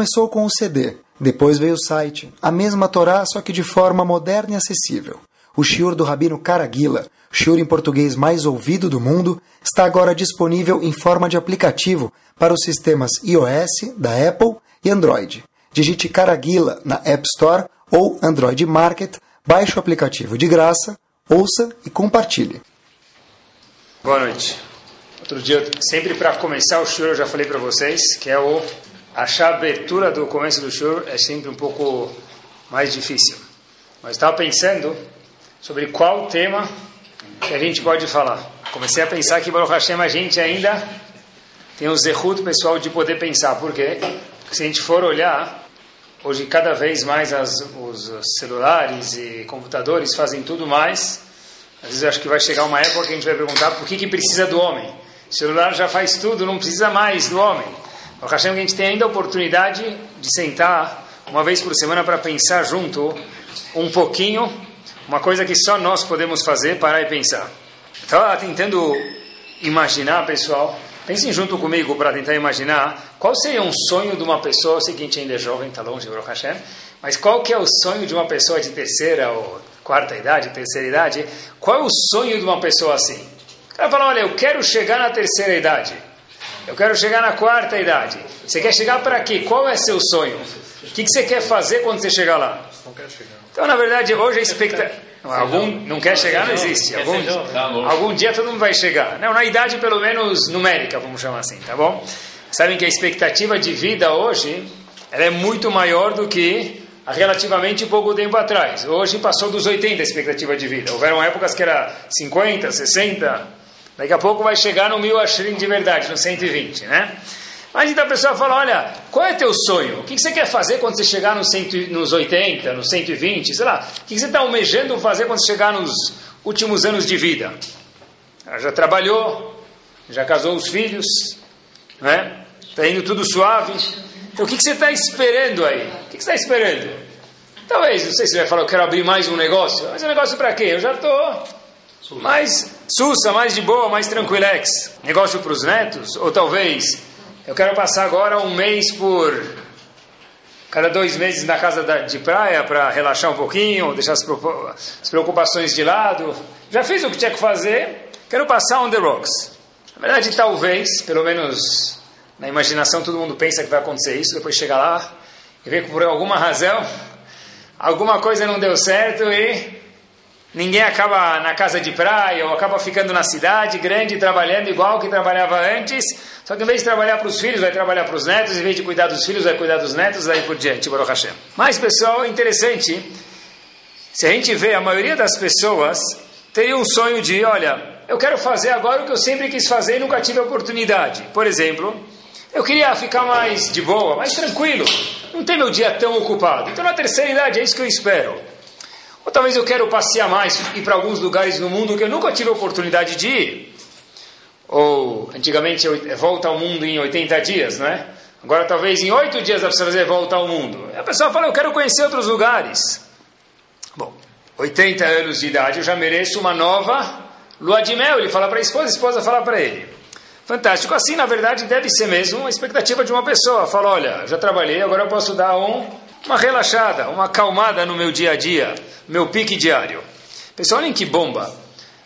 Começou com o CD, depois veio o site, a mesma Torá, só que de forma moderna e acessível. O shiur do Rabino Caraguila, shiur em português mais ouvido do mundo, está agora disponível em forma de aplicativo para os sistemas iOS, da Apple e Android. Digite Caraguila na App Store ou Android Market, baixe o aplicativo de graça, ouça e compartilhe. Boa noite. Outro dia, sempre para começar o shiur, eu já falei para vocês que é o a abertura do começo do shiur é sempre um pouco mais difícil. Mas estava pensando sobre qual tema que a gente pode falar. Comecei a pensar que Baruch Hashem a gente ainda tem o zehut pessoal de poder pensar. Por quê? Porque se a gente for olhar, hoje cada vez mais as, os celulares e computadores fazem tudo mais. Às vezes acho que vai chegar uma época que a gente vai perguntar por que, que precisa do homem. O celular já faz tudo, não precisa mais do homem. O Hashem que a gente tem ainda a oportunidade de sentar uma vez por semana para pensar junto um pouquinho, uma coisa que só nós podemos fazer, parar e pensar. Estava tentando imaginar, pessoal, pensem junto comigo para tentar imaginar qual seria um sonho de uma pessoa, a gente ainda é jovem, está longe, Baruch Hashem, mas qual que é o sonho de uma pessoa de terceira ou quarta idade, terceira idade, qual é o sonho de uma pessoa assim? O cara fala, olha, eu quero chegar na terceira idade. Eu quero chegar na quarta idade. Você quer chegar para quê? Qual é seu sonho? O que, que você quer fazer quando você chegar lá? Não quero chegar. Então, na verdade, hoje a expectativa. Algum não quer chegar, não existe. Algum, algum dia todo mundo vai chegar. Não, na idade, pelo menos numérica, vamos chamar assim, tá bom? Sabem que a expectativa de vida hoje ela é muito maior do que há relativamente pouco tempo atrás. Hoje passou dos 80 a expectativa de vida. Houveram épocas que era 50, 60. Daqui a pouco vai chegar no mil ashrim de verdade, no 120, né? Mas então a pessoa fala, olha, qual é teu sonho? O que você quer fazer quando você chegar nos, 100, nos 80, nos 120, sei lá? O que você está almejando fazer quando você chegar nos últimos anos de vida? Ela já trabalhou, já casou os filhos, né? Está indo tudo suave. Então o que você está esperando aí? O que você está esperando? Talvez, não sei se você vai falar, eu quero abrir mais um negócio. Mas um negócio para quê? Eu já estou mais sussa, mais de boa, mais tranquilex. Negócio para os netos? Ou talvez eu quero passar agora um mês por cada dois meses na casa da, de praia para relaxar um pouquinho, deixar as, as, preocupações de lado. Já fiz o que tinha que fazer, quero passar on the rocks. Na verdade, talvez, pelo menos na imaginação, todo mundo pensa que vai acontecer isso, depois chega lá e vê que por alguma razão alguma coisa não deu certo e ninguém acaba na casa de praia ou acaba ficando na cidade grande trabalhando igual que trabalhava antes só que em vez de trabalhar para os filhos, vai trabalhar para os netos, em vez de cuidar dos filhos, vai cuidar dos netos, daí por diante, Baruch Hashem. Mas, pessoal, interessante, se a gente vê, a maioria das pessoas teria um sonho de, olha, eu quero fazer agora o que eu sempre quis fazer e nunca tive a oportunidade. Por exemplo, eu queria ficar mais de boa, mais tranquilo, não ter meu dia tão ocupado. Então, na terceira idade, é isso que eu espero. Ou talvez eu quero passear mais, ir para alguns lugares no mundo que eu nunca tive a oportunidade de ir ou antigamente volta ao mundo em 80 dias, não é? Agora talvez em 8 dias dá para fazer volta ao mundo. E a pessoa fala, eu quero conhecer outros lugares. Bom, 80 anos de idade, eu já mereço uma nova lua de mel. Ele fala para a esposa, a esposa fala para ele. Fantástico. Assim, na verdade, deve ser mesmo uma expectativa de uma pessoa. Fala, olha, já trabalhei, agora eu posso dar um, uma relaxada, uma acalmada no meu dia a dia, meu pique diário. Pessoal, olhem que bomba.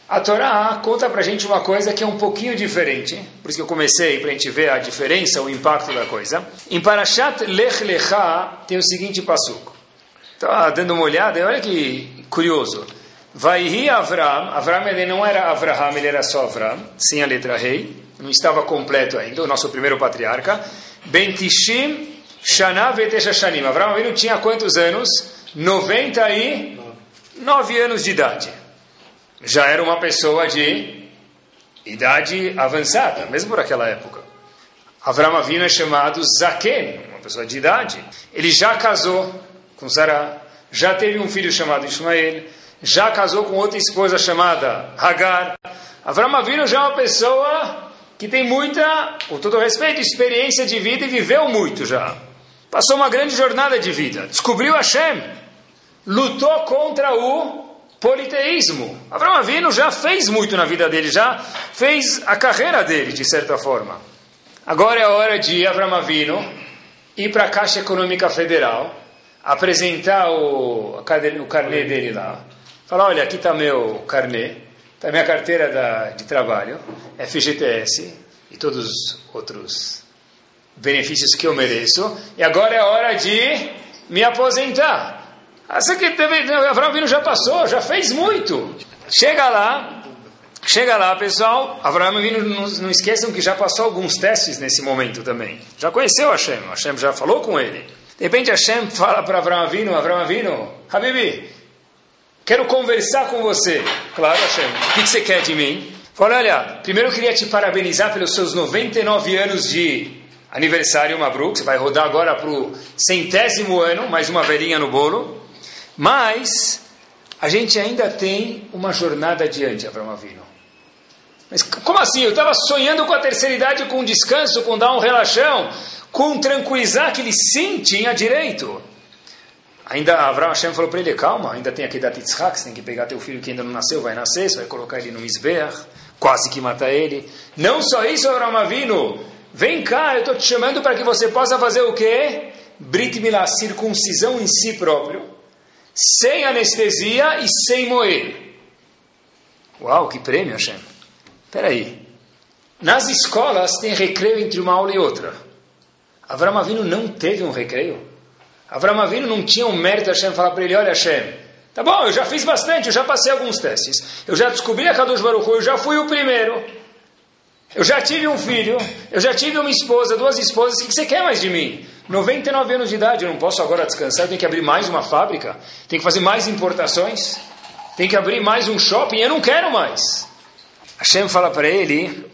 A Torá conta para a gente uma coisa que é um pouquinho diferente, por isso que eu comecei para a gente ver a diferença, o impacto da coisa. Em Parashat Lech Lecha tem o seguinte passuco. Estava dando uma olhada olha que curioso. Vaihi Avram, Avram ele não era Avraham, ele era só Avram, sem a letra rei, não estava completo ainda, o nosso primeiro patriarca. Bentishim Shana Vetesha Shanim. Avram ele tinha quantos anos? 99 anos de idade já era uma pessoa de idade avançada, mesmo por aquela época. Avram Avinu é chamado Zaken, uma pessoa de idade. Ele já casou com Sarah, já teve um filho chamado Ismael, já casou com outra esposa chamada Hagar. Avram Avinu já é uma pessoa que tem muita, com todo respeito, experiência de vida e viveu muito já. Passou uma grande jornada de vida. Descobriu Hashem. Lutou contra o politeísmo. Abraão Avino já fez muito na vida dele, já fez a carreira dele, de certa forma. Agora é a hora de Abraão Avino ir para a Caixa Econômica Federal, apresentar o, o carnê dele lá, falar, olha, aqui está meu carnê, está minha carteira da, de trabalho, FGTS e todos os outros benefícios que eu mereço, e agora é hora de me aposentar. Essa que também, Abraão Vino já passou, já fez muito. Chega lá, chega lá, pessoal. Abraão Vino, não, não esqueçam que já passou alguns testes nesse momento também. Já conheceu Hashem, Hashem já falou com ele. De repente Hashem fala para Abraão Vino, Abraão Vino, Habibi, quero conversar com você. Claro, Hashem, o que você quer de mim? Fala, olha, primeiro eu queria te parabenizar pelos seus 99 anos de aniversário Mabruk, você vai rodar agora para o centésimo ano, mais uma velhinha no bolo. Mas a gente ainda tem uma jornada adiante, Abraão Avino. Mas como assim? Eu estava sonhando com a terceira idade, com descanso, com dar um relaxão, com tranquilizar que ele sim tinha direito. Ainda Abraão Hashem falou para ele, calma, ainda tem aqui da Titzhak, você tem que pegar teu filho que ainda não nasceu, vai nascer, você vai colocar ele no Isbeach, quase que mata ele. Não só isso, Abraão Avino, vem cá, eu estou te chamando para que você possa fazer o quê? Brit Milá, circuncisão em si próprio, sem anestesia e sem moer. Uau, que prêmio, Hashem. Espera aí. Nas escolas tem recreio entre uma aula e outra. Avram Avinu não teve um recreio. Avram Avinu não tinha um mérito Hashem falar para ele, olha Hashem, tá bom, eu já fiz bastante, eu já passei alguns testes, eu já descobri a Kadosh Baruch eu já fui o primeiro, eu já tive um filho, eu já tive uma esposa, duas esposas, o que você quer mais de mim? 99 anos de idade, eu não posso agora descansar, eu tenho que abrir mais uma fábrica, tenho que fazer mais importações, tenho que abrir mais um shopping, eu não quero mais. Hashem fala para ele,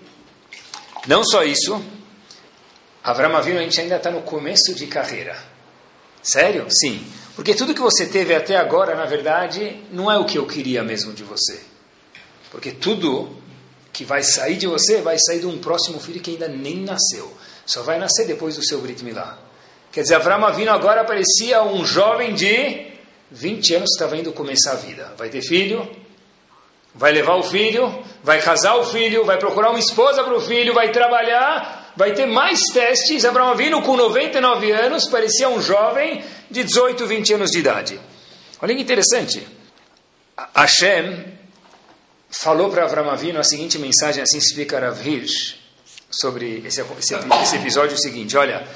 não só isso, Avram Avinu, a gente ainda está no começo de carreira. Sério? Sim. Porque tudo que você teve até agora, na verdade, não é o que eu queria mesmo de você. Porque tudo que vai sair de você vai sair de um próximo filho que ainda nem nasceu. Só vai nascer depois do seu Brit Milá. Quer dizer, Avram Avinu agora parecia um jovem de 20 anos que estava indo começar a vida. Vai ter filho, vai levar o filho, vai casar o filho, vai procurar uma esposa para o filho, vai trabalhar, vai ter mais testes. Abraão Avinu, com 99 anos, parecia um jovem de 18, 20 anos de idade. Olha que interessante. Hashem falou para Abraão Avinu a seguinte mensagem, assim explica Rav Hirsch, sobre esse, esse, esse episódio o seguinte, olha,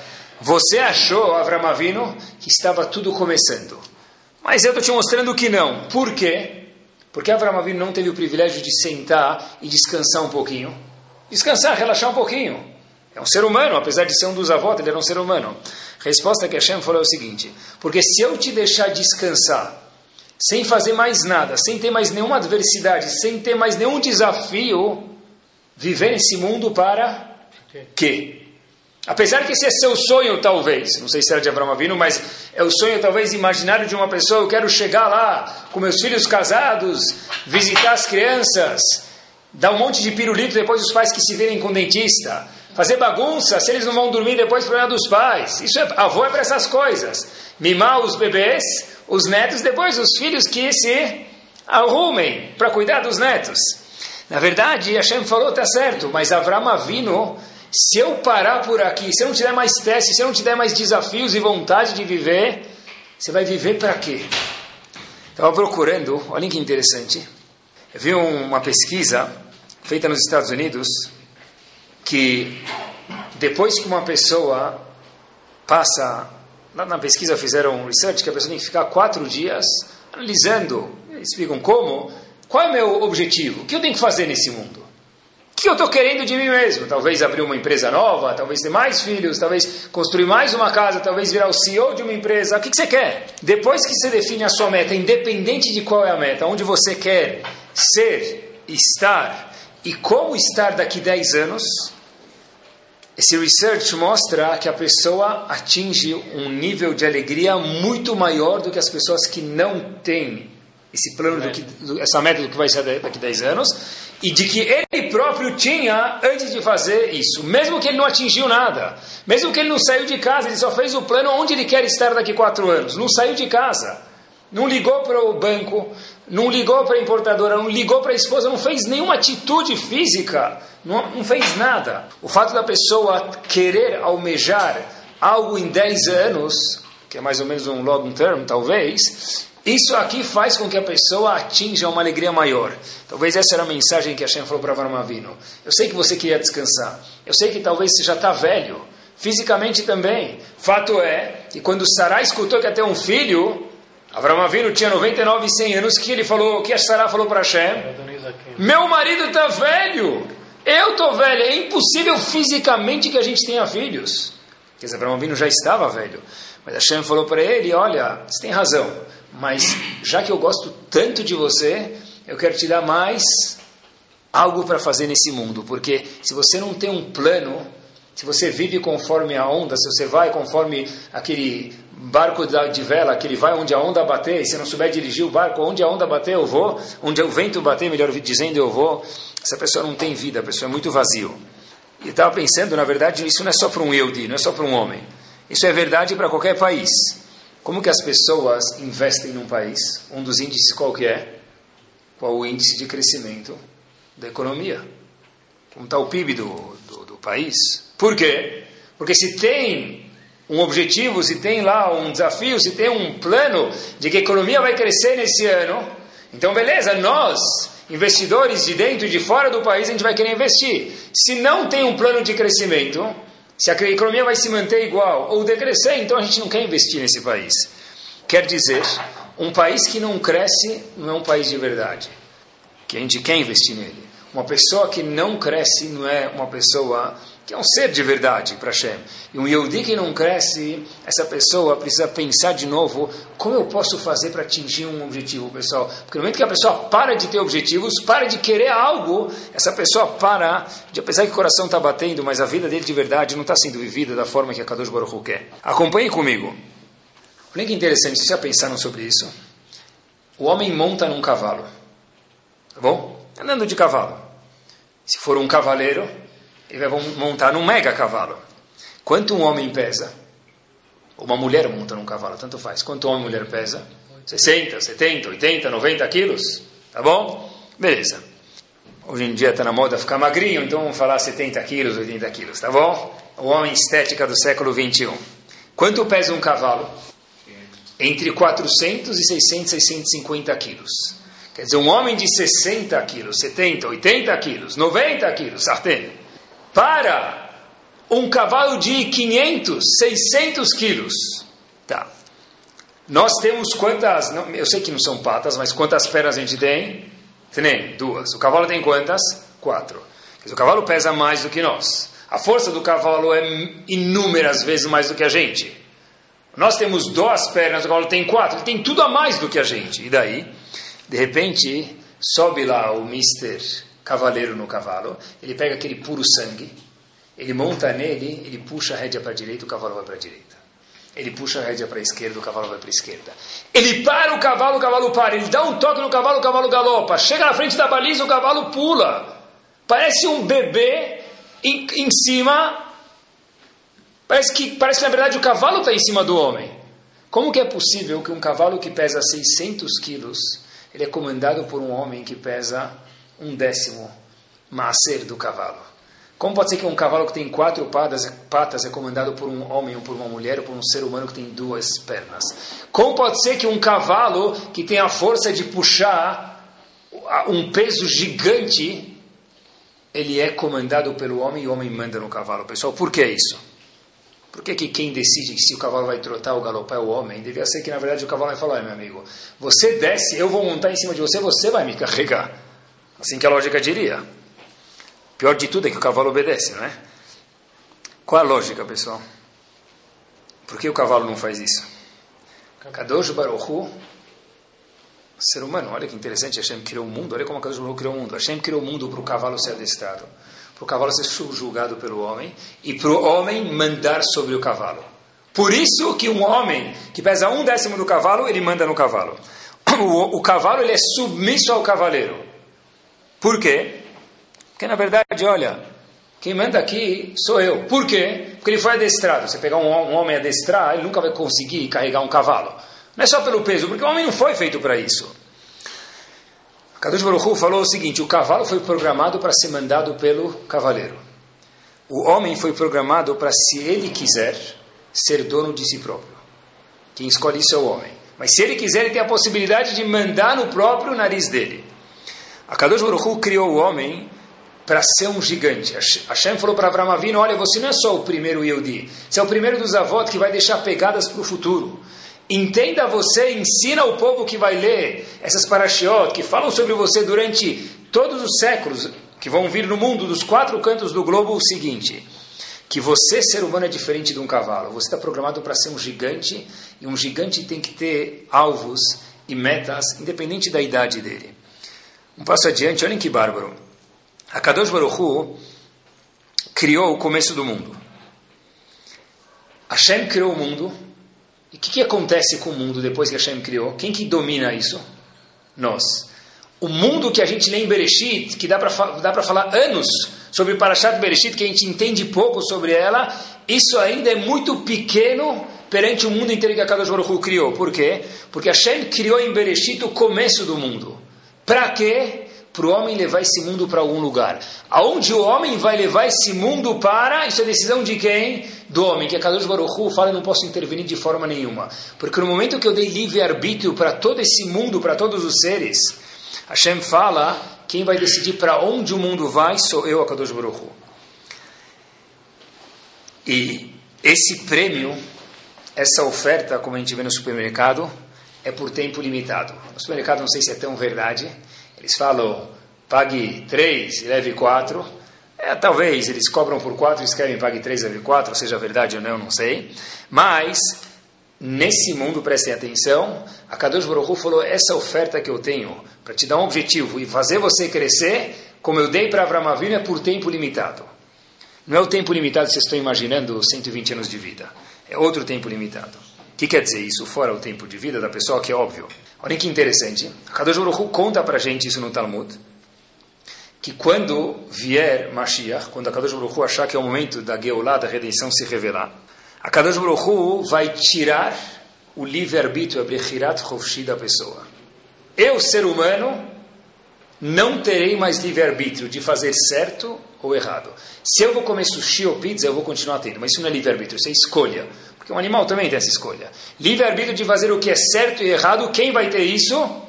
você achou, Abraão Avinu, que estava tudo começando. Mas eu estou te mostrando que não. Por quê? Porque Avraham Avinu não teve o privilégio de sentar e descansar um pouquinho? Descansar, relaxar um pouquinho. É um ser humano, apesar de ser um dos avós, ele era um ser humano. Resposta que Hashem falou é o seguinte: porque se eu te deixar descansar, sem fazer mais nada, sem ter mais nenhuma adversidade, sem ter mais nenhum desafio, viver nesse mundo para quê? Apesar que esse é seu sonho, talvez, não sei se era de Abraão Avino, mas é o sonho, talvez, imaginário de uma pessoa. Eu quero chegar lá com meus filhos casados, visitar as crianças, dar um monte de pirulito depois dos pais que se virem com dentista, fazer bagunça, se eles não vão dormir depois, problema dos pais. Isso é, avô é para essas coisas. Mimar os bebês, os netos, depois os filhos que se arrumem para cuidar dos netos. Na verdade, Hashem falou, está certo, mas Avram Avino se eu parar por aqui, se eu não te der mais testes, se eu não te der mais desafios e vontade de viver, você vai viver para quê? Estava procurando, olha que interessante. Eu vi uma pesquisa feita nos Estados Unidos que depois que uma pessoa passa, lá na pesquisa fizeram um research que a pessoa tem que ficar quatro dias analisando, explicam como, qual é o meu objetivo, o que eu tenho que fazer nesse mundo que eu estou querendo de mim mesmo? Talvez abrir uma empresa nova, talvez ter mais filhos, talvez construir mais uma casa, talvez virar o CEO de uma empresa. O que, que você quer? Depois que você define a sua meta, independente de qual é a meta, onde você quer ser, estar e como estar daqui 10 anos, esse research mostra que a pessoa atinge um nível de alegria muito maior do que as pessoas que não têm esse plano, do que, essa meta do que vai ser daqui a 10 anos, e de que ele próprio tinha antes de fazer isso, mesmo que ele não atingiu nada, mesmo que ele não saiu de casa, ele só fez o plano onde ele quer estar daqui a quatro anos, não saiu de casa, não ligou para o banco, não ligou para a importadora, não ligou para a esposa, não fez nenhuma atitude física, não, não fez nada. O fato da pessoa querer almejar algo em 10 anos, que é mais ou menos um long term, talvez, isso aqui faz com que a pessoa atinja uma alegria maior. Talvez essa era a mensagem que a Hashem falou para Avram. Eu sei que você queria descansar. Eu sei que talvez você já está velho. Fisicamente também. Fato é que quando Sarah escutou que ter um filho, Avram Avinu tinha 99 e 100 anos, que ele falou, que a Sarah falou para Hashem? Meu marido está velho. Eu estou velho. É impossível fisicamente que a gente tenha filhos. Quer dizer, Avram Avinu já estava velho. Mas Hashem falou para ele, olha, você tem razão mas já que eu gosto tanto de você, eu quero te dar mais algo para fazer nesse mundo, porque se você não tem um plano, se você vive conforme a onda, se você vai conforme aquele barco de vela, que ele vai onde a onda bater, e se não souber dirigir o barco, onde a onda bater eu vou, onde o vento bater, melhor dizendo, eu vou, essa pessoa não tem vida, a pessoa é muito vazio. E estava pensando, na verdade, isso não é só para um Eudi, não é só para um homem. Isso é verdade para qualquer país. Como que as pessoas investem num país? Um dos índices qual que é? Qual o índice de crescimento da economia? Como está o PIB do, do, do país? Por quê? Porque se tem um objetivo, se tem lá um desafio, se tem um plano de que a economia vai crescer nesse ano, então beleza, nós, investidores de dentro e de fora do país, a gente vai querer investir. Se não tem um plano de crescimento, se a economia vai se manter igual ou decrescer, então a gente não quer investir nesse país. Quer dizer, um país que não cresce não é um país de verdade, que a gente quer investir nele. Uma pessoa que não cresce não é uma pessoa que é um ser de verdade para Hashem. E um Yehudi que não cresce, essa pessoa precisa pensar de novo como eu posso fazer para atingir um objetivo, pessoal. Porque no momento que a pessoa para de ter objetivos, para de querer algo, essa pessoa para, de, apesar que o coração está batendo, mas a vida dele de verdade não está sendo vivida da forma que a Kadosh Baruch Hu quer. Acompanhe comigo. Olha que interessante, vocês já pensaram sobre isso? O homem monta num cavalo, tá bom? Andando de cavalo. Se for um cavaleiro, ele vai montar num mega cavalo. Quanto um homem pesa? Uma mulher monta num cavalo, tanto faz. Quanto um homem e mulher pesa? 60, 70, 80, 90 quilos? Tá bom? Beleza. Hoje em dia está na moda ficar magrinho, então vamos falar 70 quilos, 80 quilos, tá bom? O homem estética do século 21. Quanto pesa um cavalo? Entre 400 e 600, 650 quilos. Quer dizer, um homem de 60 quilos, 70, 80 quilos, 90 quilos, sartén para um cavalo de 500, 600 quilos. Tá. Nós temos quantas, não, eu sei que não são patas, mas quantas pernas a gente tem? Tem duas. O cavalo tem quantas? Quatro. O cavalo pesa mais do que nós. A força do cavalo é inúmeras vezes mais do que a gente. Nós temos duas pernas, o cavalo tem quatro. Ele tem tudo a mais do que a gente. E daí, de repente, sobe lá o Mister cavaleiro no cavalo, ele pega aquele puro sangue, ele monta nele, ele puxa a rédea para a direita, o cavalo vai para a direita. Ele puxa a rédea para a esquerda, o cavalo vai para a esquerda. Ele para o cavalo, o cavalo para. Ele dá um toque no cavalo, o cavalo galopa. Chega na frente da baliza, o cavalo pula. Parece um bebê em, em cima. Parece que, parece que, na verdade, o cavalo está em cima do homem. Como que é possível que um cavalo que pesa 600 quilos, ele é comandado por um homem que pesa um décimo macer do cavalo. Como pode ser que um cavalo que tem quatro patas, patas é comandado por um homem ou por uma mulher ou por um ser humano que tem duas pernas? Como pode ser que um cavalo que tem a força de puxar um peso gigante, ele é comandado pelo homem e o homem manda no cavalo? Pessoal, por que isso? Por que, que quem decide se o cavalo vai trotar ou galopar é o homem? Devia ser que, na verdade, o cavalo vai falar, meu amigo, você desce, eu vou montar em cima de você, você vai me carregar. Assim que a lógica diria. Pior de tudo é que o cavalo obedece, não é? Qual a lógica, pessoal? Por que o cavalo não faz isso? Kadosh Baruch Hu, ser humano, olha que interessante, Hashem criou o mundo, olha como Kadosh Baruch Hu criou o mundo. Hashem criou o mundo para o cavalo ser adestrado, para o cavalo ser subjugado pelo homem e para o homem mandar sobre o cavalo. Por isso que um homem que pesa um décimo do cavalo, ele manda no cavalo. O, o cavalo ele é submisso ao cavaleiro. Por quê? Porque na verdade, olha, quem manda aqui sou eu. Por quê? Porque ele foi adestrado. Você pegar um, um homem adestrar, ele nunca vai conseguir carregar um cavalo. Não é só pelo peso, porque o homem não foi feito para isso. Kadosh Baruch Hu falou o seguinte: o cavalo foi programado para ser mandado pelo cavaleiro. O homem foi programado para, se ele quiser, ser dono de si próprio. Quem escolhe isso é o homem. Mas se ele quiser, ele tem a possibilidade de mandar no próprio nariz dele. A Kadosh Baruch criou o homem para ser um gigante. Hashem falou para Avraham Avinu, olha, você não é só o primeiro Yehudi, você é o primeiro dos avós que vai deixar pegadas para o futuro. Entenda você, ensina o povo que vai ler essas parashiot, que falam sobre você durante todos os séculos, que vão vir no mundo, dos quatro cantos do globo, o seguinte, que você, ser humano, é diferente de um cavalo. Você está programado para ser um gigante, e um gigante tem que ter alvos e metas, independente da idade dele. Um passo adiante, olhem que bárbaro. A Kadosh Baruch Hu criou o começo do mundo. Hashem criou o mundo. E o que, que, acontece com o mundo depois que Hashem criou? Quem que domina isso? Nós. O mundo que a gente lê em Bereshit, que dá para falar anos sobre Parashat Bereshit, que a gente entende pouco sobre ela, isso ainda é muito pequeno perante o mundo inteiro que a Kadosh Baruch Hu criou. Por quê? Porque Hashem criou em Bereshit o começo do mundo. Para quê? Para o homem levar esse mundo para algum lugar. Aonde o homem vai levar esse mundo para, isso é decisão de quem? Do homem, que a Kadosh Baruch Hu fala, não posso intervenir de forma nenhuma. Porque no momento que eu dei livre-arbítrio para todo esse mundo, para todos os seres, Hashem fala, quem vai decidir para onde o mundo vai sou eu, a Kadosh Baruch Hu. E esse prêmio, essa oferta, como a gente vê no supermercado, é por tempo limitado. No supermercado não sei se é tão verdade. Eles falam, pague 3 e leve 4. É, talvez eles cobram por 4 e escrevem pague 3 e leve 4, seja verdade ou não, não sei. Mas, nesse mundo, prestem atenção, a Kadosh Baruch falou, essa oferta que eu tenho para te dar um objetivo e fazer você crescer, como eu dei para Avraham Avinu, é por tempo limitado. Não é o tempo limitado que vocês estão imaginando 120 anos de vida. É outro tempo limitado. O que quer dizer isso? Fora o tempo de vida da pessoa, que é óbvio. Olha que interessante. Kadosh Baruch conta para a gente isso no Talmud. Que quando vier Mashiach, quando a Kadosh Baruch achar que é o momento da Geulah, da redenção se revelar, a Kadosh Baruch vai tirar o livre-arbítrio, a Brechirat Chofshi da pessoa. Eu, ser humano, não terei mais livre-arbítrio de fazer certo ou errado. Se eu vou comer sushi ou pizza, eu vou continuar tendo, mas isso não é livre-arbítrio, isso é escolha. Porque um animal também tem essa escolha. Livre-arbítrio de fazer o que é certo e errado, quem vai ter isso?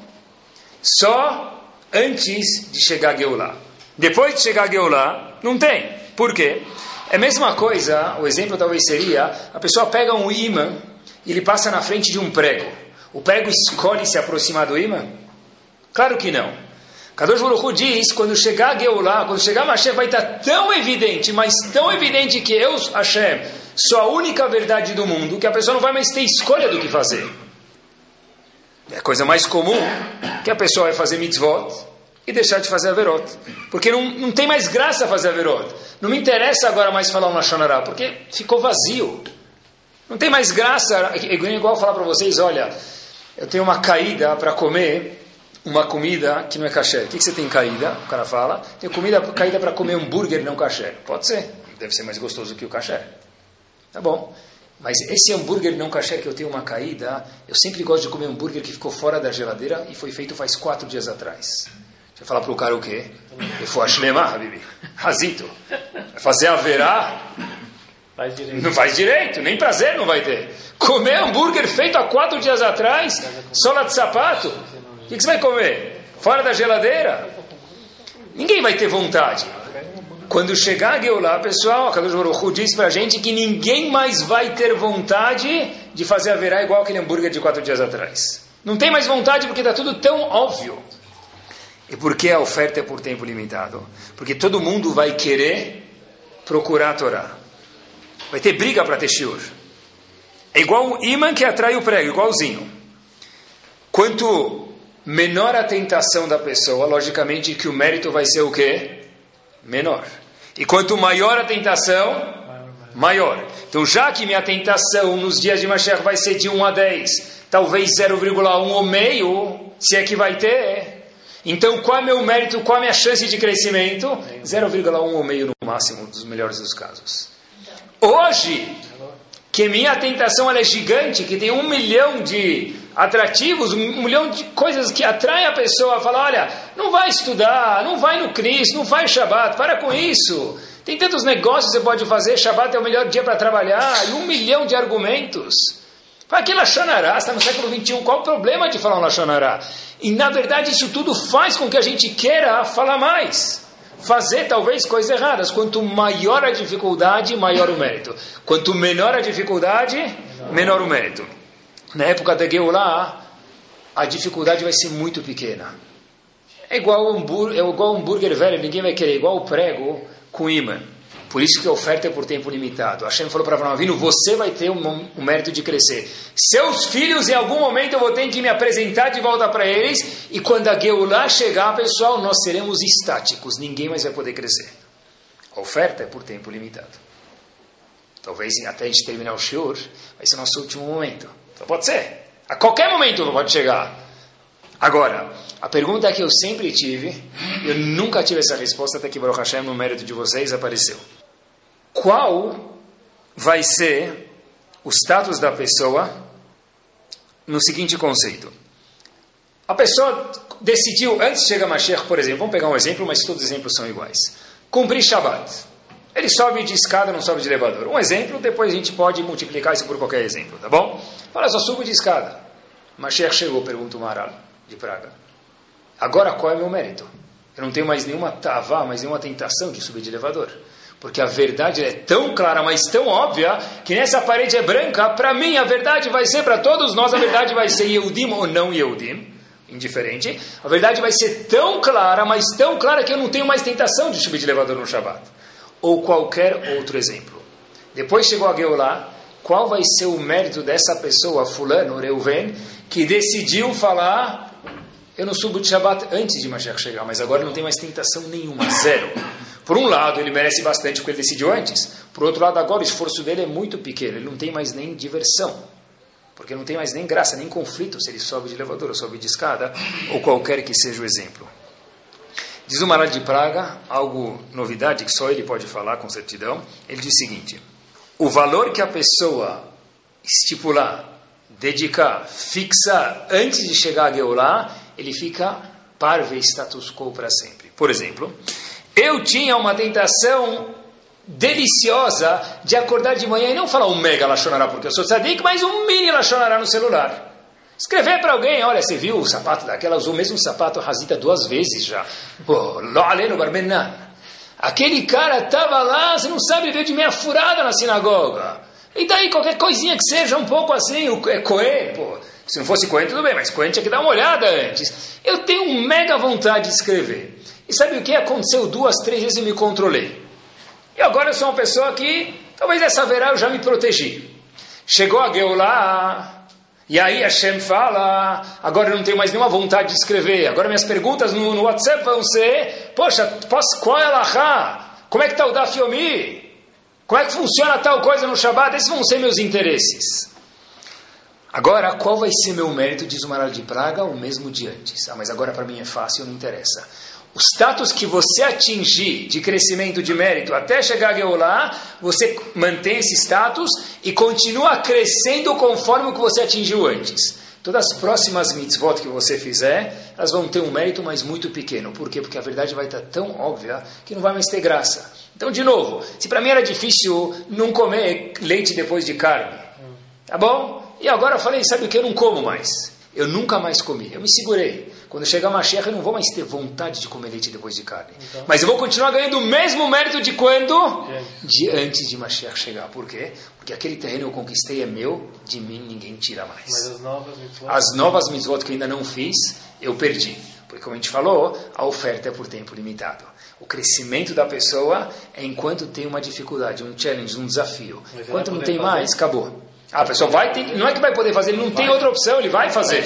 Só antes de chegar a Geulah. Depois de chegar a Geulah, não tem. Por quê? É a mesma coisa, o exemplo talvez seria, a pessoa pega um imã e ele passa na frente de um prego. O prego escolhe se aproximar do imã? Claro que não. Kadosh Baruch Hu diz, quando chegar a Geulah, quando chegar a Hashem, vai estar tão evidente, mas tão evidente que eu, Hashem, sou a única verdade do mundo, que a pessoa não vai mais ter escolha do que fazer. É a coisa mais comum que a pessoa vai fazer mitzvot e deixar de fazer averot. Porque não, não tem mais graça fazer averot. Não me interessa agora mais falar um Lashonará, porque ficou vazio. Não tem mais graça. É igual falar para vocês, olha, eu tenho uma caída para comer uma comida que não é caché. O que, que você tem caída? O cara fala, tem comida caída para comer hambúrguer não caché. Pode ser. Deve ser mais gostoso que o caché. Tá bom. Mas esse hambúrguer não caché que eu tenho uma caída, eu sempre gosto de comer hambúrguer que ficou fora da geladeira e foi feito faz quatro dias atrás. Você vai falar para o cara o quê? Eu for ashlemah, Bibi. Razito. Vai fazer haverá? Faz não faz direito, nem prazer não vai ter. Comer hambúrguer feito há quatro dias atrás, sola de sapato. O que você vai comer? Fora da geladeira? Ninguém vai ter vontade. Quando chegar a Geulah, pessoal, a Kadosh Baruch Hu diz a gente que ninguém mais vai ter vontade de fazer a verá igual aquele hambúrguer de quatro dias atrás. Não tem mais vontade porque está tudo tão óbvio. E por que a oferta é por tempo limitado? Porque todo mundo vai querer procurar a Torá. Vai ter briga para ter shiur. É igual o imã que atrai o prego, igualzinho. Quanto menor a tentação da pessoa, logicamente que o mérito vai ser o quê? menor. E quanto maior a tentação, maior. Então, já que minha tentação nos dias de Mashiach vai ser de 1 a 10, talvez 0,1 ou meio, se é que vai ter. Então, qual é meu mérito, qual é minha chance de crescimento? 0,1 ou meio no máximo, dos melhores dos casos. Hoje, que minha tentação é gigante, que tem um milhão de atrativos, um milhão de coisas que atraem a pessoa a falar, olha, não vai estudar, não vai no Cristo, não faz Shabbat, para com isso. Tem tantos negócios que você pode fazer, Shabbat é o melhor dia para trabalhar, e um milhão de argumentos. Para que Lachonará? Está no século XXI, qual o problema de falar um Lachonará? E na verdade isso tudo faz com que a gente queira falar mais. Fazer talvez coisas erradas. Quanto maior a dificuldade, maior o mérito. Quanto menor a dificuldade, menor o mérito. Na época da Geulah, a dificuldade vai ser muito pequena. É igual hambúrguer, é igual hambúrguer velho, ninguém vai querer, igual o prego com imã. Por isso que a oferta é por tempo limitado. Hashem falou para Abraão Avinu, você vai ter um, um, mérito de crescer. Seus filhos, em algum momento, eu vou ter que me apresentar de volta para eles. E quando a Geulah chegar, pessoal, nós seremos estáticos. Ninguém mais vai poder crescer. A oferta é por tempo limitado. Talvez até a gente terminar o shiur, vai ser o nosso último momento. Então pode ser. A qualquer momento pode chegar. Agora, a pergunta que eu sempre tive, eu nunca tive essa resposta até que Baruch Hashem, no mérito de vocês, apareceu. Qual vai ser o status da pessoa no seguinte conceito? A pessoa decidiu, antes de chegar a Mashiach, por exemplo, vamos pegar um exemplo, mas todos os exemplos são iguais. Cumprir Shabbat. Ele sobe de escada, não sobe de elevador. Um exemplo, depois a gente pode multiplicar isso por qualquer exemplo, tá bom? Fala, só subo de escada. Mashiach chegou, pergunta o Maharal de Praga. Agora qual é meu mérito? Eu não tenho mais nenhuma tavá, mais nenhuma tentação de subir de elevador. Porque a verdade é tão clara, mas tão óbvia, que nessa parede é branca, para mim a verdade vai ser, para todos nós, a verdade vai ser Yehudim ou não Yehudim, indiferente. A verdade vai ser tão clara, mas tão clara que eu não tenho mais tentação de subir de elevador no Shabat. Ou qualquer outro exemplo. Depois chegou a Geulah, qual vai ser o mérito dessa pessoa, fulano, Reuven, que decidiu falar eu não subo de Shabbat antes de Mashiach chegar, mas agora não tem mais tentação nenhuma, zero. Por um lado, ele merece bastante porque ele decidiu antes. Por outro lado, agora o esforço dele é muito pequeno, ele não tem mais nem diversão. Porque não tem mais nem graça, nem conflito se ele sobe de elevador ou sobe de escada, ou qualquer que seja o exemplo. Diz o Maral de Praga, algo novidade que só ele pode falar com certidão. Ele diz o seguinte: o valor que a pessoa estipular, dedicar, fixar antes de chegar a Geulah ele fica parve status quo para sempre. Por exemplo, eu tinha uma tentação deliciosa de acordar de manhã e não falar um mega lachonará porque eu sou tzadik, mas um mini lachonará no celular. Escrever para alguém, olha, você viu o sapato daquela, usou o mesmo sapato razita duas vezes já. Lo aleno barmenan. Aquele cara estava lá, você não sabe, veio de meia furada na sinagoga. E daí qualquer coisinha que seja um pouco assim, é coer, pô. Se não fosse Cohen, tudo bem, mas Cohen tinha que dar uma olhada antes. Eu tenho mega vontade de escrever. E sabe o que? Aconteceu duas, três vezes e me controlei. E agora eu sou uma pessoa que, talvez dessa verá eu já me protegi. Chegou a Geulah, e aí a Shem fala, agora eu não tenho mais nenhuma vontade de escrever. Agora minhas perguntas no, no WhatsApp vão ser, poxa, posso, qual é a Lahá? Como é que está o Dafiomi? Como é que funciona tal coisa no Shabbat? Esses vão ser meus interesses. Agora, qual vai ser meu mérito, diz o Maral de Praga, o mesmo de antes. Ah, mas agora para mim é fácil, não interessa. O status que você atingir de crescimento de mérito até chegar a Geulah, você mantém esse status e continua crescendo conforme o que você atingiu antes. Todas as próximas mitzvot que você fizer, elas vão ter um mérito, mas muito pequeno. Por quê? Porque a verdade vai estar tão óbvia que não vai mais ter graça. Então, de novo, se para mim era difícil não comer leite depois de carne, tá bom? E agora eu falei, sabe o que? Eu não como mais. Eu nunca mais comi. Eu me segurei. Quando chegar Mashiach, eu não vou mais ter vontade de comer leite depois de carne. Então, Mas eu vou continuar ganhando o mesmo mérito de quando? De antes de Mashiach chegar. Por quê? Porque aquele terreno que eu conquistei é meu, de mim ninguém tira mais. Mas as novas mitzvot? As novas mitzvot que eu ainda não fiz, eu perdi. Porque, como a gente falou, a oferta é por tempo limitado. O crescimento da pessoa é enquanto tem uma dificuldade, um challenge, um desafio. Enquanto não tem fazer. mais, acabou. A pessoa vai ter, não é que vai poder fazer, ele não vai. tem outra opção, ele vai fazer.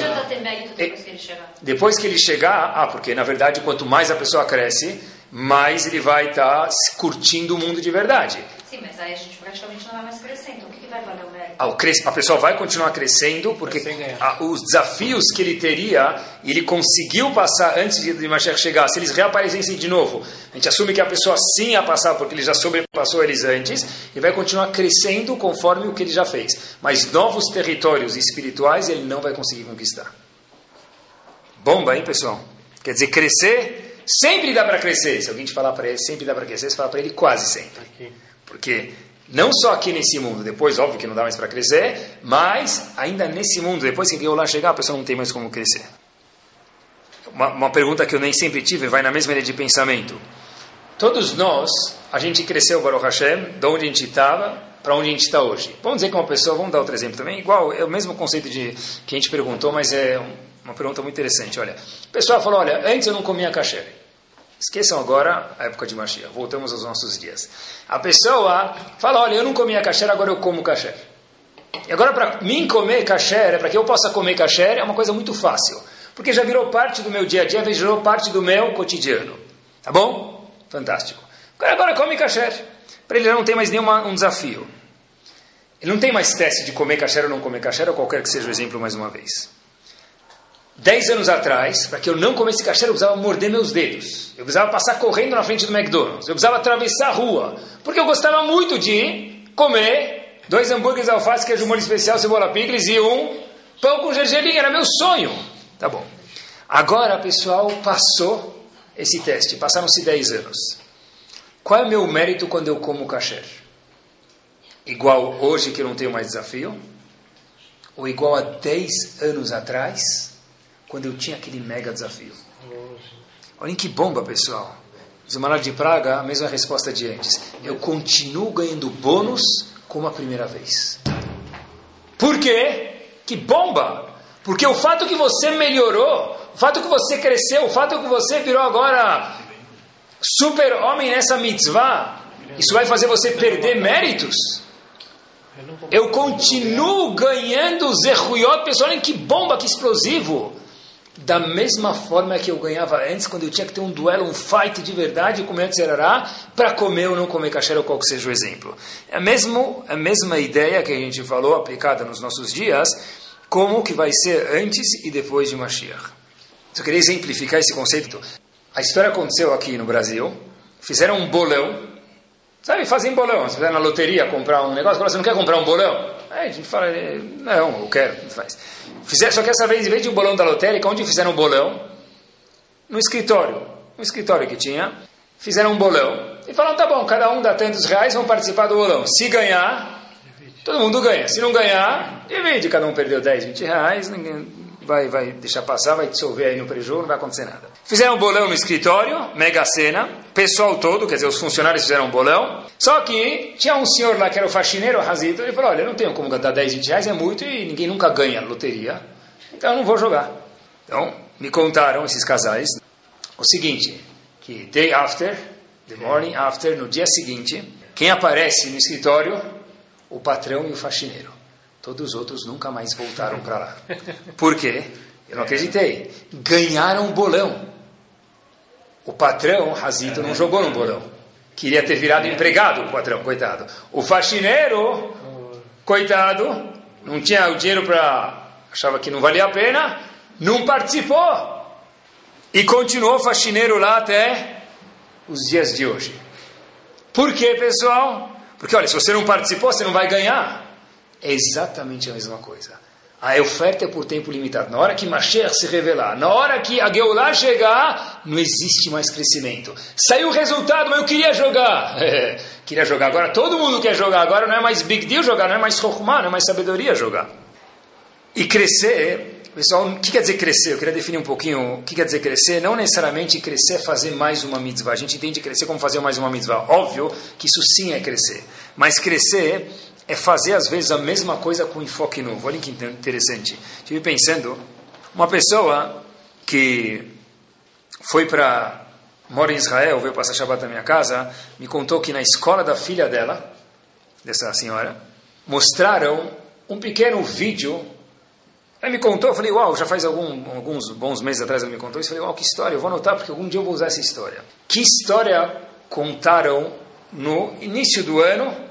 depois que ele chegar. Depois que ele chegar, ah, porque na verdade quanto mais a pessoa cresce, mais ele vai estar tá curtindo o mundo de verdade. Sim, mas aí a gente praticamente não vai mais crescendo. O que vai valer o? A pessoa vai continuar crescendo porque os desafios que ele teria, ele conseguiu passar antes de Mashiach chegar. Se eles reaparecessem de novo, a gente assume que a pessoa sim ia passar porque ele já sobrepassou eles antes e vai continuar crescendo conforme o que ele já fez. Mas novos territórios espirituais ele não vai conseguir conquistar. Bomba, hein, pessoal? Quer dizer, crescer sempre dá para crescer. Se alguém te falar para ele, sempre dá para crescer, você fala para ele quase sempre. Porque não só aqui nesse mundo, depois, óbvio que não dá mais para crescer, mas ainda nesse mundo, depois que eu lá chegar, a pessoa não tem mais como crescer. Uma, uma pergunta que eu nem sempre tive, vai na mesma linha de pensamento. Todos nós, a gente cresceu, Baruch Hashem, de onde a gente estava para onde a gente está hoje. Vamos dizer que uma pessoa, vamos dar outro exemplo também, igual, é o mesmo conceito de que a gente perguntou, mas é uma pergunta muito interessante. Olha, o pessoal falou, olha, antes eu não comia kasher. Esqueçam agora a época de Mashiach, voltamos aos nossos dias. A pessoa fala, olha, eu não comia kasher, agora eu como kasher. E agora para mim comer kasher, para que eu possa comer kasher, é uma coisa muito fácil. Porque já virou parte do meu dia a dia, já virou parte do meu cotidiano. Tá bom? Fantástico. Agora, agora come kasher. Para ele não tem mais nenhum um desafio. Ele não tem mais teste de comer kasher ou não comer kasher, ou qualquer que seja o exemplo mais uma vez. Dez anos atrás, para que eu não comesse kasher, eu precisava morder meus dedos. Eu precisava passar correndo na frente do McDonald's. Eu precisava atravessar a rua. Porque eu gostava muito de comer dois hambúrgueres alface, queijo molho especial, cebola picles e um pão com gergelim. Era meu sonho. Tá bom. Agora, pessoal, passou esse teste. Passaram-se dez anos. Qual é o meu mérito quando eu como kasher? Igual hoje que eu não tenho mais desafio? Ou igual a dez anos atrás? Quando eu tinha aquele mega desafio. Olhem que bomba, pessoal. Zumanar de Praga, a mesma resposta de antes. Eu continuo ganhando bônus como a primeira vez. Por quê? Que bomba! Porque o fato que você melhorou, o fato que você cresceu, o fato que você virou agora super homem nessa mitzvah, isso vai fazer você perder méritos? Eu continuo ganhando zerruiot, pessoal, olhem que bomba, que explosivo da mesma forma que eu ganhava antes, quando eu tinha que ter um duelo, um fight de verdade, como antes para comer ou não comer kasher, ou qual que seja o exemplo. É mesmo a mesma ideia que a gente falou, aplicada nos nossos dias, como que vai ser antes e depois de Mashiach. Só queria exemplificar esse conceito. A história aconteceu aqui no Brasil, fizeram um bolão, sabe, fazem bolão, você vai na loteria comprar um negócio, você não quer comprar um bolão? Aí a gente fala, não, eu quero, faz. Fizer, só que essa vez, em vez de um bolão da lotérica, onde fizeram um bolão? No escritório. No escritório que tinha, fizeram um bolão. E falaram, tá bom, cada um dá tantos reais, vão participar do bolão. Se ganhar, todo mundo ganha. Se não ganhar, divide, cada um perdeu 10, 20 reais, ninguém vai, vai deixar passar, vai dissolver aí no prejuízo, não vai acontecer nada. Fizeram um bolão no escritório, mega cena, pessoal todo, quer dizer, os funcionários fizeram um bolão. Só que tinha um senhor lá que era o faxineiro, o Razito, ele falou: Olha, eu não tenho como dar 10, 20 reais, é muito e ninguém nunca ganha loteria, então eu não vou jogar. Então, me contaram esses casais o seguinte: que day after, the morning after, no dia seguinte, quem aparece no escritório? O patrão e o faxineiro. Todos os outros nunca mais voltaram para lá. Por quê? Eu não acreditei. Ganharam um bolão. O patrão, Razito, não jogou no bolão. Queria ter virado empregado, o patrão, coitado. O faxineiro, coitado, não tinha o dinheiro para. achava que não valia a pena, não participou. E continuou faxineiro lá até os dias de hoje. Por quê, pessoal? Porque, olha, se você não participou, você não vai ganhar. É exatamente a mesma coisa. A oferta é por tempo limitado. Na hora que Mashiach se revelar, na hora que a Geulah chegar, não existe mais crescimento. Saiu o resultado, mas eu queria jogar. queria jogar. Agora todo mundo quer jogar. Agora não é mais big deal jogar, não é mais chokhmah, não é mais sabedoria jogar. E crescer, pessoal, o que quer dizer crescer? Eu queria definir um pouquinho o que quer dizer crescer. Não necessariamente crescer é fazer mais uma mitzvah. A gente entende crescer como fazer mais uma mitzvah. Óbvio que isso sim é crescer. Mas crescer é fazer às vezes a mesma coisa com enfoque novo. Olha que interessante. Estive pensando, uma pessoa que foi para mora em Israel, veio passar Shabbat na minha casa, me contou que na escola da filha dela, dessa senhora, mostraram um pequeno vídeo. Ela me contou, eu falei, uau, já faz algum, alguns bons meses atrás ela me contou isso. Eu falei, uau, que história, eu vou anotar porque algum dia eu vou usar essa história. Que história contaram no início do ano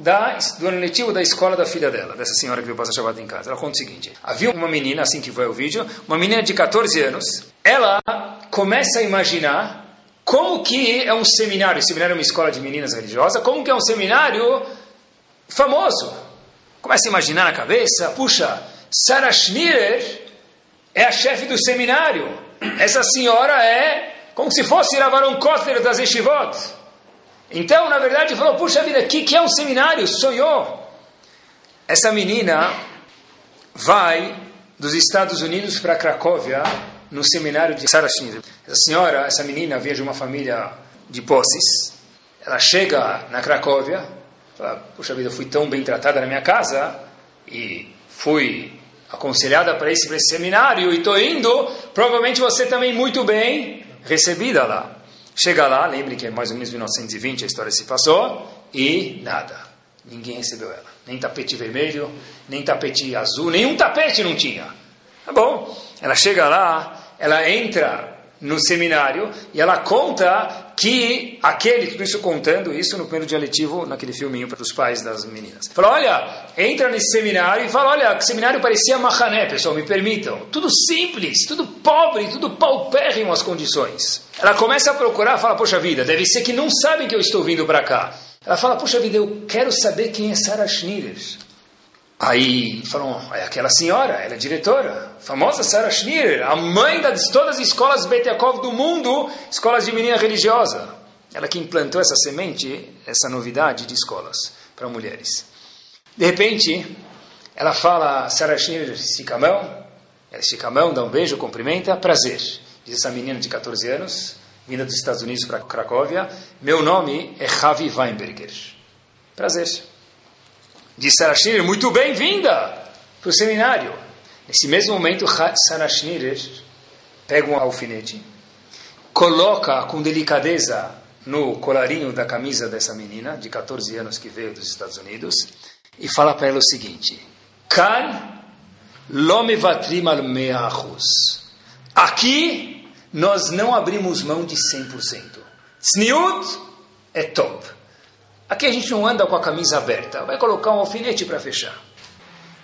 da, do ano letivo da escola da filha dela, dessa senhora que veio passar Shabbat em casa. Ela conta o seguinte: havia uma menina, assim que foi o vídeo, uma menina de 14 anos, ela começa a imaginar como que é um seminário, seminário é uma escola de meninas religiosas, como que é um seminário famoso. Começa a imaginar na cabeça, puxa, Sarah Schneer é a chefe do seminário. Essa senhora é como se fosse Ravaron Kotler das Yeshivot. Então, na verdade, falou, puxa vida, o que, que é um seminário? Sonhou. Essa menina vai dos Estados Unidos para Cracóvia no seminário de Sarah Schneer. Essa senhora, essa menina, vinha de uma família de posses. Ela chega na Cracóvia, fala, puxa vida, fui tão bem tratada na minha casa e fui aconselhada para esse, para esse seminário e estou indo, provavelmente você também muito bem recebida lá. Chega lá, lembre que é mais ou menos 1920 a história se passou, e nada. Ninguém recebeu ela. Nem tapete vermelho, nem tapete azul, nenhum tapete não tinha. Tá bom. Ela chega lá, ela entra no seminário e ela conta que aquele, tudo isso contando, isso no primeiro dia letivo, naquele filminho para os pais das meninas. Fala, olha, entra nesse seminário e fala, olha, que seminário parecia Mahané, pessoal, me permitam. Tudo simples, tudo pobre, tudo paupérrimo as condições. Ela começa a procurar, fala, poxa vida, deve ser que não sabem que eu estou vindo para cá. Ela fala, poxa vida, eu quero saber quem é Sarah Schneider. Aí é aquela senhora, ela é diretora, famosa Sarah Schneer, a mãe de todas as escolas Beit Yaakov do mundo, escolas de menina religiosa. Ela que implantou essa semente, essa novidade de escolas para mulheres. De repente, ela fala, Sarah Schneer estica a mão, ela estica a mão, dá um beijo, cumprimenta, prazer. Diz essa menina de 14 anos, vinda dos Estados Unidos para Cracóvia, meu nome é Javi Weinberger. Prazer de Sarah Schneer, muito bem-vinda para o seminário. Nesse mesmo momento, Sarah Schneer pega um alfinete, coloca com delicadeza no colarinho da camisa dessa menina, de 14 anos que veio dos Estados Unidos, e fala para ela o seguinte: Kan lomevatrim al Aqui nós não abrimos mão de 100%. Tzniut é top. Aqui a gente não anda com a camisa aberta, vai colocar um alfinete para fechar.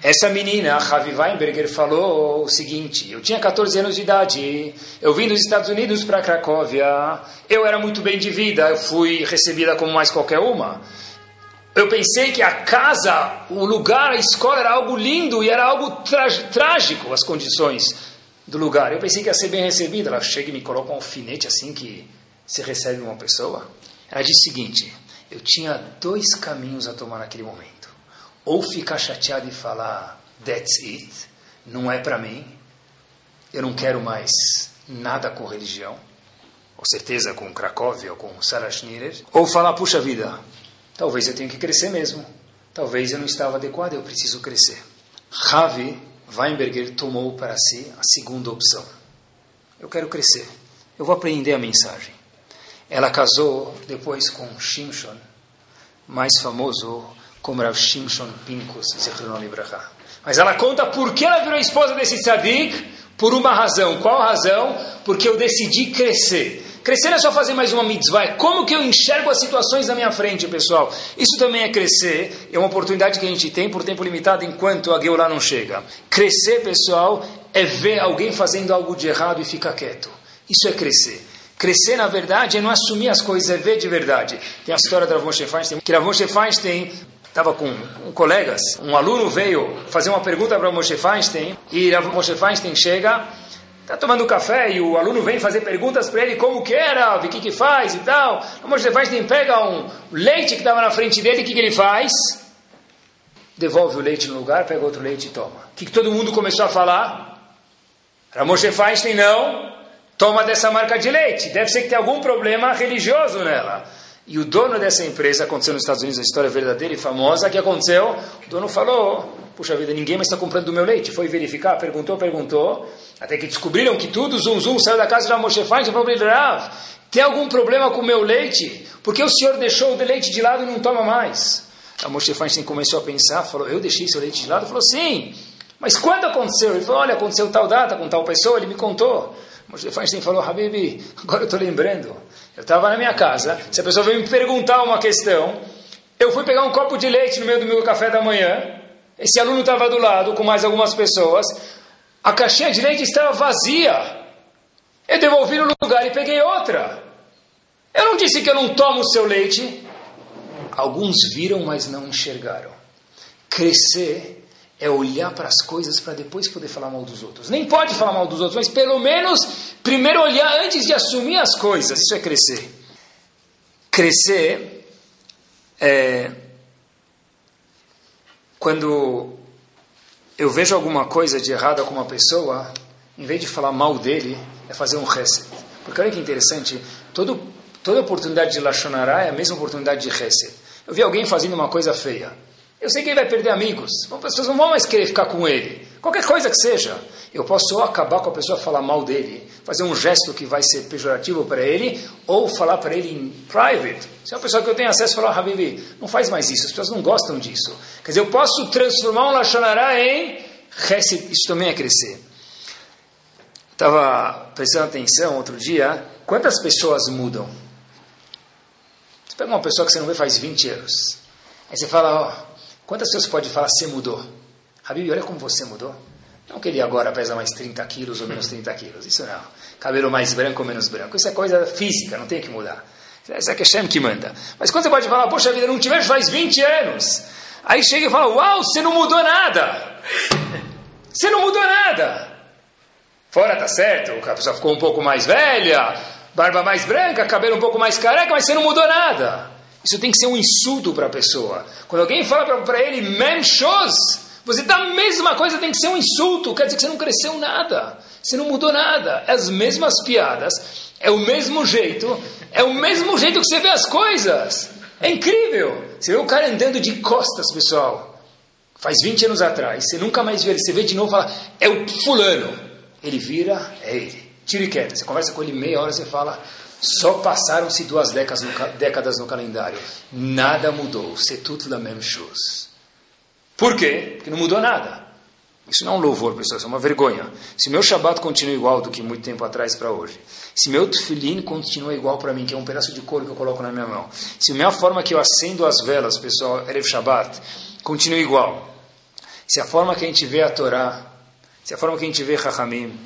Essa menina, Ravi Weinberger, falou o seguinte: eu tinha 14 anos de idade, eu vim dos Estados Unidos para Cracóvia, eu era muito bem de vida, eu fui recebida como mais qualquer uma. Eu pensei que a casa, o lugar, a escola era algo lindo e era algo trágico as condições do lugar. Eu pensei que ia ser bem recebida. Ela chega e me coloca um alfinete assim que se recebe uma pessoa. Ela diz o seguinte: eu tinha dois caminhos a tomar naquele momento. Ou ficar chateado e falar, that's it, não é para mim, eu não quero mais nada com religião, com certeza com Cracóvia ou com Sarah Schneer, ou falar, puxa vida, talvez eu tenha que crescer mesmo, talvez eu não estava adequado, eu preciso crescer. Ravi Weinberger tomou para si a segunda opção. Eu quero crescer, eu vou aprender a mensagem. Ela casou depois com Shimshon, mais famoso como Rav Shimshon Pincus, Zichronon Libraha. Mas ela conta por que ela virou esposa desse tzadik, por uma razão. Qual razão? Porque eu decidi crescer. Crescer é só fazer mais uma mitzvah, é como que eu enxergo as situações na minha frente, pessoal. Isso também é crescer, é uma oportunidade que a gente tem por tempo limitado enquanto a Geulah não chega. Crescer, pessoal, é ver alguém fazendo algo de errado e ficar quieto. Isso é crescer. Crescer, na verdade, é não assumir as coisas, é ver de verdade. Tem a história da Rav Moshe Feinstein, que Rav Moshe Feinstein estava com colegas, um aluno veio fazer uma pergunta para Moshe Feinstein, e Rav Moshe Feinstein chega, está tomando café, e o aluno vem fazer perguntas para ele, como que era, o que que faz e tal. O Moshe Feinstein pega um leite que estava na frente dele, o que que ele faz? Devolve o leite no lugar, pega outro leite e toma. O que, que todo mundo começou a falar? Rav Moshe Feinstein não, toma dessa marca de leite. Deve ser que tem algum problema religioso nela. E o dono dessa empresa, aconteceu nos Estados Unidos, a história verdadeira e famosa, que aconteceu, o dono falou, puxa vida, ninguém mais está comprando do meu leite. Foi verificar, perguntou, perguntou, até que descobriram que tudo, zum, zum, saiu da casa de Moshe Feinstein, falou para tem algum problema com o meu leite? Porque o senhor deixou o leite de lado e não toma mais? A Moshe Feinstein começou a pensar, falou, eu deixei seu leite de lado? Falou, sim. Mas quando aconteceu? Ele falou, olha, aconteceu tal data com tal pessoa, ele me contou. Moshe Feinstein falou, Habibi, agora eu estou lembrando. Eu estava na minha casa, se a pessoa veio me perguntar uma questão, eu fui pegar um copo de leite no meio do meu café da manhã. Esse aluno estava do lado com mais algumas pessoas. A caixinha de leite estava vazia. Eu devolvi no lugar e peguei outra. Eu não disse que eu não tomo o seu leite. Alguns viram, mas não enxergaram. Crescer é olhar para as coisas para depois poder falar mal dos outros. Nem pode falar mal dos outros, mas pelo menos primeiro olhar antes de assumir as coisas. Isso é crescer. Crescer é quando eu vejo alguma coisa de errada com uma pessoa, em vez de falar mal dele, é fazer um reset. Porque olha que interessante, todo, toda oportunidade de Lachonará é a mesma oportunidade de reset. Eu vi alguém fazendo uma coisa feia. Eu sei que ele vai perder amigos. As pessoas não vão mais querer ficar com ele. Qualquer coisa que seja. Eu posso ou acabar com a pessoa, falar mal dele, fazer um gesto que vai ser pejorativo para ele, ou falar para ele em private. Se é uma pessoa que eu tenho acesso, falar, Habibi, não faz mais isso, as pessoas não gostam disso. Quer dizer, eu posso transformar um Lachonará em reset, isso também é crescer. Estava prestando atenção outro dia, quantas pessoas mudam? Você pega uma pessoa que você não vê faz 20 anos, aí você fala, ó, quantas pessoas pode falar, você mudou? Habib, olha como você mudou. Não que ele agora pesa mais 30 quilos ou menos 30 quilos, isso não. Cabelo mais branco ou menos branco, isso é coisa física, não tem que mudar. Isso é que é Shem que manda. Mas quando você pode falar, poxa vida, não te vejo faz 20 anos. Aí chega e fala, uau, você não mudou nada. Você não mudou nada. Fora tá certo, a pessoa ficou um pouco mais velha, barba mais branca, cabelo um pouco mais careca, mas você não mudou nada. Isso tem que ser um insulto para a pessoa. Quando alguém fala para ele, mem shows, você dá a mesma coisa, tem que ser um insulto, quer dizer que você não cresceu nada, você não mudou nada. É as mesmas piadas, é o mesmo jeito, é o mesmo jeito que você vê as coisas. É incrível. Você vê o cara andando de costas, pessoal. Faz 20 anos atrás, você nunca mais vê ele, você vê de novo e fala, é o fulano. Ele vira, é ele. Tira e queda. Você conversa com ele meia hora, você fala, só passaram-se duas décadas no, décadas no calendário. Nada mudou. C'est tudo la même chose. Por quê? Porque não mudou nada. Isso não é um louvor, pessoal, isso é uma vergonha. Se meu Shabat continua igual do que muito tempo atrás para hoje, se meu tefilim continua igual para mim, que é um pedaço de couro que eu coloco na minha mão, se a minha forma que eu acendo as velas, pessoal, Erev Shabat, continua igual, se a forma que a gente vê a Torá, se a forma que a gente vê Chachamim,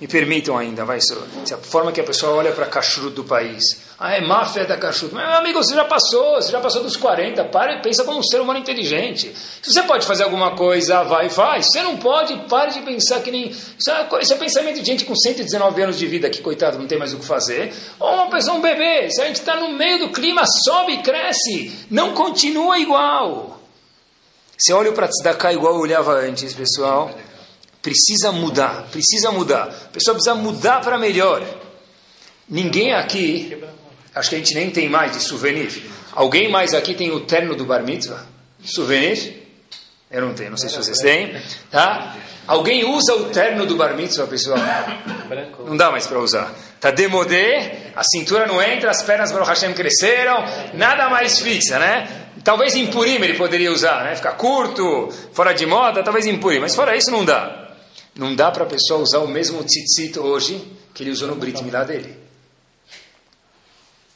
me permitam ainda, vai, se a forma que a pessoa olha para a do país, ah, é máfia da mas meu amigo, você já passou, você já passou dos 40, para e pensa como um ser humano inteligente. Se você pode fazer alguma coisa, vai e faz. Se você não pode, pare de pensar que nem... Isso é, isso é pensamento de gente com 119 anos de vida, que coitado, não tem mais o que fazer. Ou uma pessoa, um bebê, se a gente está no meio do clima, sobe e cresce, não continua igual. Você olha para Tzedakah igual eu olhava antes, pessoal Precisa mudar, precisa mudar. A pessoa precisa mudar para melhor. Ninguém aqui, acho que a gente nem tem mais de souvenir. Alguém mais aqui tem o terno do Bar Mitzvah? Souvenir? Eu não tenho, não sei se vocês têm. Tá? Alguém usa o terno do Bar Mitzvah, pessoal? Não dá mais para usar. Tá demodé, a cintura não entra, as pernas para o Hashem cresceram, nada mais fixa, né? Talvez em Purim ele poderia usar, né? Ficar curto, fora de moda, talvez em Purim, mas fora isso não dá. Não dá para a pessoa usar o mesmo tzitzit hoje que ele usou no Brit Milá dele.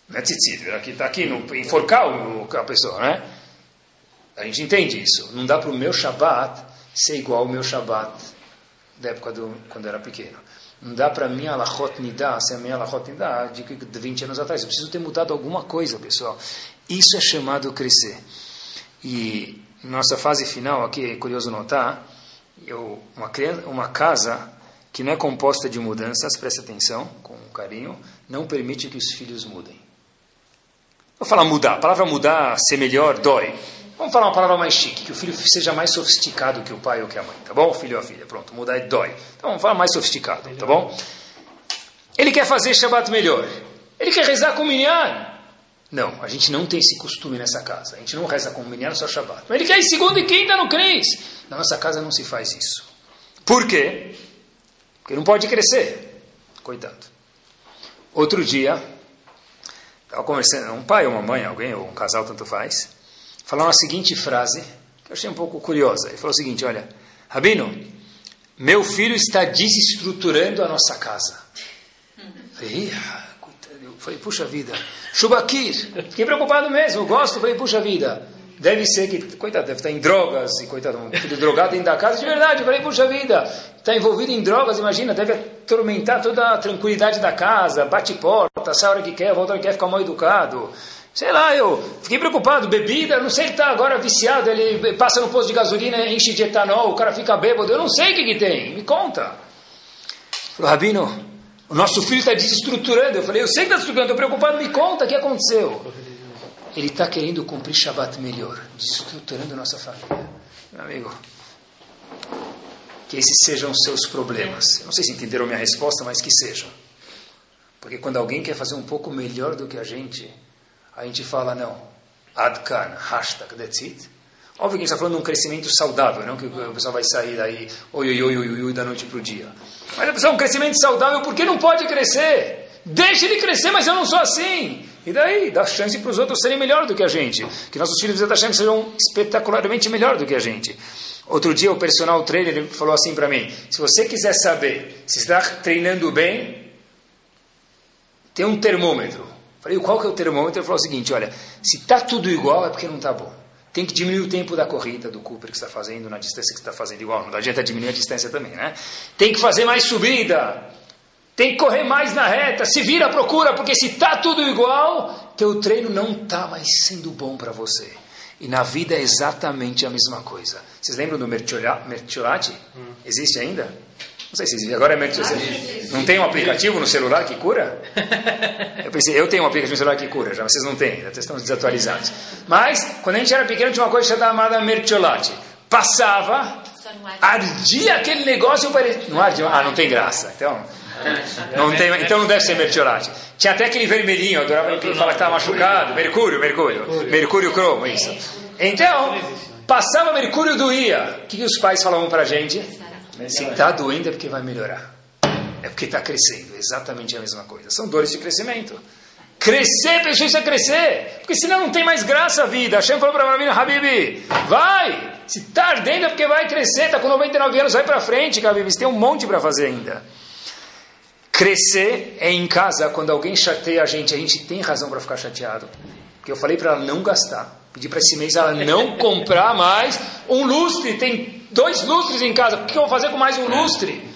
Não é tzitzit, aqui está aqui, no, enforcar o, a pessoa, né? A gente entende isso. Não dá para o meu Shabat ser igual ao meu Shabat da época do, quando eu era pequeno. Não dá para a minha Alachot Nidá ser a minha Alachot Nidá de 20 anos atrás. Eu preciso ter mudado alguma coisa, pessoal. Isso é chamado crescer. E nossa fase final aqui, é curioso notar, eu, uma, uma casa que não é composta de mudanças, preste atenção, com carinho, não permite que os filhos mudem. Vou falar mudar, a palavra mudar, ser melhor, dói. Vamos falar uma palavra mais chique, que o filho seja mais sofisticado que o pai ou que a mãe, tá bom? Filho ou filha, pronto, mudar é dói. Então vamos falar mais sofisticado, tá bom? Ele quer fazer Shabbat melhor. Ele quer rezar com o minyan. Não, a gente não tem esse costume nessa casa. A gente não reza com o só Shabbat. Mas ele quer segunda e quinta no Cris. Na nossa casa não se faz isso. Por quê? Porque não pode crescer. Coitado. Outro dia, estava conversando, um pai ou uma mãe, alguém, ou um casal, tanto faz, falaram a seguinte frase, que eu achei um pouco curiosa. Ele falou o seguinte, olha, Rabino, meu filho está desestruturando a nossa casa. Falei, falei puxa vida, Shubakir, fiquei preocupado mesmo, gosto, falei, puxa vida, Deve ser que, coitado, deve estar em drogas, e coitado, um filho drogado dentro da casa, de verdade, falei, puxa vida, está envolvido em drogas, imagina, deve atormentar toda a tranquilidade da casa, bate porta, sai a hora que quer, volta a hora que quer, ficar mal educado. Sei lá, eu fiquei preocupado, bebida, não sei, ele está agora viciado, ele passa no posto de gasolina, enche de etanol, o cara fica bêbado, eu não sei o que, que tem, me conta. Falou, Rabino, o nosso filho está desestruturando. Eu falei, eu sei que está desestruturando, estou preocupado, me conta o que aconteceu. Ele está querendo cumprir Shabbat melhor, desestruturando nossa família. Meu amigo, que esses sejam os seus problemas. Eu não sei se entenderam minha resposta, mas que sejam. Porque quando alguém quer fazer um pouco melhor do que a gente, a gente fala, não, Adkan, hashtag, that's it. Óbvio que a gente está falando de um crescimento saudável, não que o pessoal vai sair daí, oi, oi, oi, oi, oi, da noite para o dia. Mas a pessoa é um crescimento saudável, porque não pode crescer? Deixa ele crescer, mas eu não sou assim. E daí, dá chance para os outros serem melhor do que a gente. Que nossos filhos da chance sejam espetacularmente melhor do que a gente. Outro dia o personal trainer falou assim para mim: se você quiser saber se está treinando bem, tem um termômetro. Falei, qual que é o termômetro? Ele falou o seguinte: olha, se está tudo igual é porque não está bom. Tem que diminuir o tempo da corrida, do Cooper que está fazendo, na distância que está fazendo igual. Não adianta diminuir a distância também, né? Tem que fazer mais subida. Tem que correr mais na reta, se vira, procura, porque se está tudo igual, teu treino não está mais sendo bom para você. E na vida é exatamente a mesma coisa. Vocês lembram do Mertiolati? Hum. Existe ainda? Não sei se existe. Agora é Mertiolati. Não tem um aplicativo no celular que cura? Eu pensei, eu tenho um aplicativo no celular que cura, já vocês não têm, já estão desatualizados. Mas, quando a gente era pequeno, tinha uma coisa chamada Mertiolati. Passava, ardia aquele negócio, parecia... não ardia, ah, não tem graça. Então, não tem, então não deve ser mertiolate. Tinha até aquele vermelhinho, eu adorava falar que estava machucado. Mercúrio, mercúrio. Mercúrio cromo, isso. Então, passava mercúrio, doía. O que, que os pais falavam para a gente? Se está doendo é porque vai melhorar. É porque está crescendo. Exatamente a mesma coisa. São dores de crescimento. Crescer, precisa crescer. Porque senão não tem mais graça a vida. Hashem falou para a menina, Habib, vai. Se está ardendo é porque vai crescer. Está com 99 anos, vai para frente, Habib. Você tem um monte para fazer ainda. Crescer é em casa, quando alguém chateia a gente, a gente tem razão para ficar chateado. Porque eu falei para ela não gastar. Pedi para esse mês ela não comprar mais um lustre. Tem dois lustres em casa. O que eu vou fazer com mais um lustre?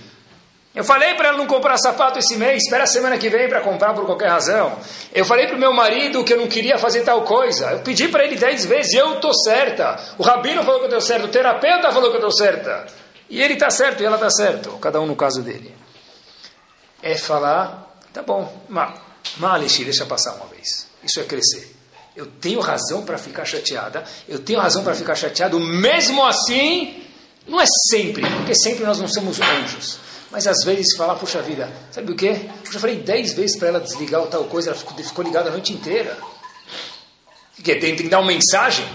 Eu falei para ela não comprar sapato esse mês, espera a semana que vem para comprar por qualquer razão. Eu falei para o meu marido que eu não queria fazer tal coisa. Eu pedi para ele dez vezes e eu estou certa. O rabino falou que eu estou certo, o terapeuta falou que eu estou certa. E ele está certo e ela está certo, cada um no caso dele é falar, tá bom, Malishi, deixa passar uma vez. Isso é crescer. Eu tenho razão para ficar chateada, eu tenho razão para ficar chateado, mesmo assim, não é sempre, porque sempre nós não somos anjos. Mas às vezes falar, puxa vida, sabe o quê? Eu já falei dez vezes para ela desligar ou tal coisa, ela ficou, ficou ligada a noite inteira. Que tem, tem que dar uma mensagem?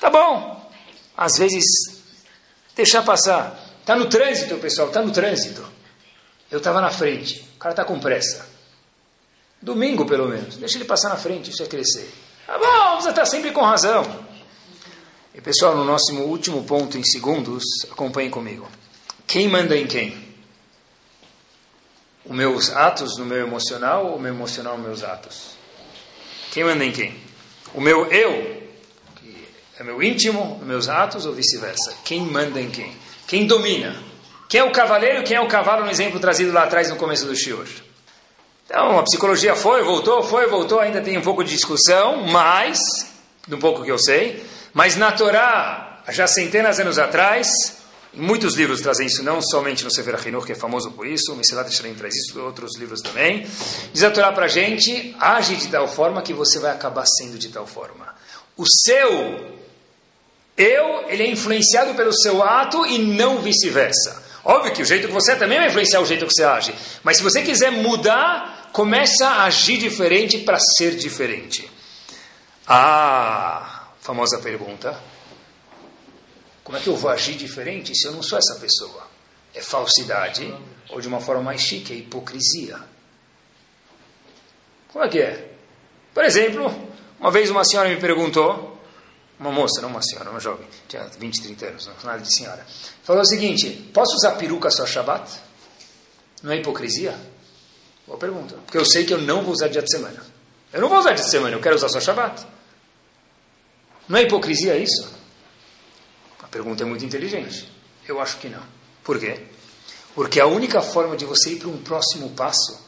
Tá bom. Às vezes, deixar passar. Está no trânsito, pessoal, está no trânsito. Eu estava na frente. O cara está com pressa. Domingo, pelo menos. Deixa ele passar na frente, isso é crescer. Tá bom, você está sempre com razão. E pessoal, no nosso último ponto, em segundos, acompanhem comigo. Quem manda em quem? Os meus atos no meu emocional ou o meu emocional nos meus atos? Quem manda em quem? O meu eu, que é meu íntimo, meus atos ou vice-versa? Quem manda em quem? Quem domina? Quem é o cavaleiro quem é o cavalo no exemplo trazido lá atrás no começo do shiur? Então, a psicologia foi, voltou, foi, voltou, ainda tem um pouco de discussão, mas, um pouco que eu sei, mas na Torá, já centenas de anos atrás, muitos livros trazem isso, não somente no Sefer HaChinuch, que é famoso por isso, o Mesilat Shalem traz isso, outros livros também, diz a Torá para gente, age de tal forma que você vai acabar sendo de tal forma. O seu eu, ele é influenciado pelo seu ato e não vice-versa. Óbvio que o jeito que você é também vai influenciar o jeito que você age. Mas se você quiser mudar, começa a agir diferente para ser diferente. Ah, famosa pergunta. Como é que eu vou agir diferente se eu não sou essa pessoa? É falsidade ou de uma forma mais chique, é hipocrisia. Como é que é? Por exemplo, uma vez uma senhora me perguntou uma moça, não uma senhora, uma jovem, tinha 20, 30 anos, não nada de senhora, falou o seguinte: posso usar peruca só Shabbat? Não é hipocrisia? Boa pergunta. Porque eu sei que eu não vou usar dia de semana. Eu não vou usar dia de semana, eu quero usar só Shabbat. Não é hipocrisia isso? A pergunta é muito inteligente. Eu acho que não. Por quê? Porque a única forma de você ir para um próximo passo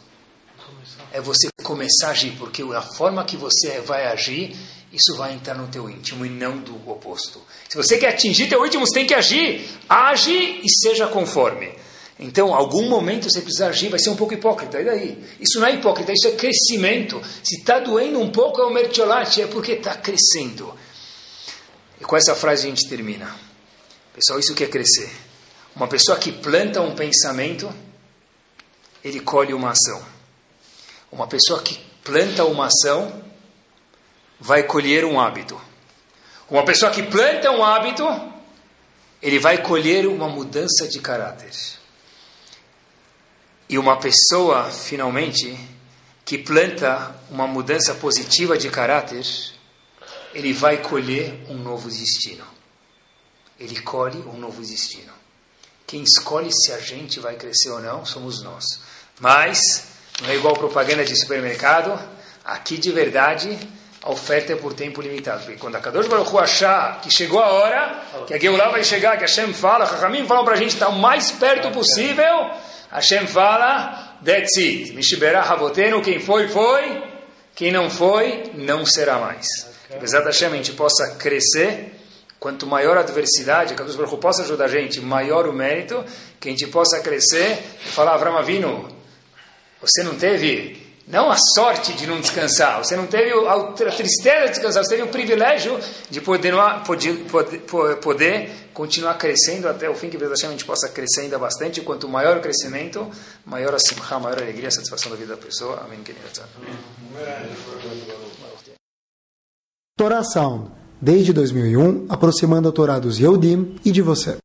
é você começar a agir, porque a forma que você vai agir, isso vai entrar no teu íntimo e não do oposto. Se você quer atingir teu íntimo, você tem que agir. Age e seja conforme. Então, algum momento você precisa agir, vai ser um pouco hipócrita. E daí? Isso não é hipócrita, isso é crescimento. Se está doendo um pouco, é o mertiolate, é porque está crescendo. E com essa frase a gente termina. Pessoal, isso que é crescer. Uma pessoa que planta um pensamento, ele colhe uma ação. Uma pessoa que planta uma ação, vai colher um hábito. Uma pessoa que planta um hábito, ele vai colher uma mudança de caráter. E uma pessoa, finalmente, que planta uma mudança positiva de caráter, ele vai colher um novo destino. Ele colhe um novo destino. Quem escolhe se a gente vai crescer ou não somos nós. Mas, não é igual propaganda de supermercado, aqui de verdade a oferta é por tempo limitado. Porque quando a Kadosh Baruch Hu achar que chegou a hora, que a Geulah vai chegar, que a Hashem fala, Chachamim fala para a gente estar o mais perto possível, Hashem fala, that's it. Mishibera Havotenu, quem foi, foi. Quem não foi, não será mais. Apesar da Hashem, a gente possa crescer. Quanto maior a adversidade, a Deus possa ajudar a gente, maior o mérito, que a gente possa crescer e falar, Avram você não teve não a sorte de não descansar, você não teve a tristeza de descansar, você teve o privilégio de poder, poder, poder continuar crescendo até o fim, que a gente possa crescer ainda bastante. Quanto maior o crescimento, maior a simcha, maior a alegria, a satisfação da vida da pessoa. Amém. Torá Sound, desde 2001, aproximando a Torá dos Yehudim e de você.